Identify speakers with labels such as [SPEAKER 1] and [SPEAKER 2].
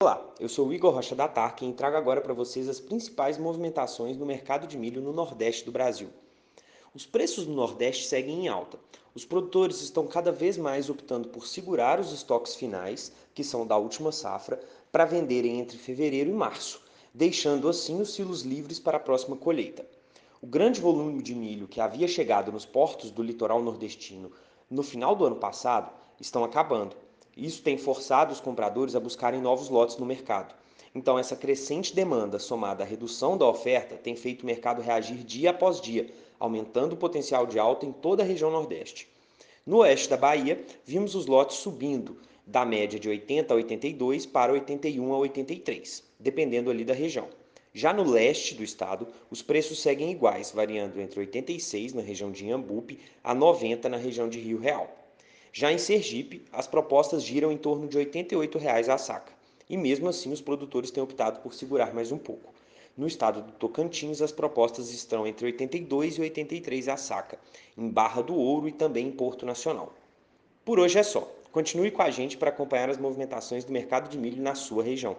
[SPEAKER 1] Olá, eu sou o Igor Rocha da Tarkin e trago agora para vocês as principais movimentações no mercado de milho no Nordeste do Brasil. Os preços no Nordeste seguem em alta. Os produtores estão cada vez mais optando por segurar os estoques finais, que são da última safra, para venderem entre fevereiro e março, deixando assim os silos livres para a próxima colheita. O grande volume de milho que havia chegado nos portos do litoral nordestino no final do ano passado estão acabando isso tem forçado os compradores a buscarem novos lotes no mercado. Então, essa crescente demanda, somada à redução da oferta, tem feito o mercado reagir dia após dia, aumentando o potencial de alta em toda a região Nordeste. No oeste da Bahia, vimos os lotes subindo da média de 80 a 82 para 81 a 83, dependendo ali da região. Já no leste do estado, os preços seguem iguais, variando entre 86 na região de Iambupe a 90 na região de Rio Real. Já em Sergipe, as propostas giram em torno de 88 reais a saca, e mesmo assim os produtores têm optado por segurar mais um pouco. No estado do Tocantins, as propostas estão entre 82 e 83 a saca, em Barra do Ouro e também em Porto Nacional. Por hoje é só. Continue com a gente para acompanhar as movimentações do mercado de milho na sua região.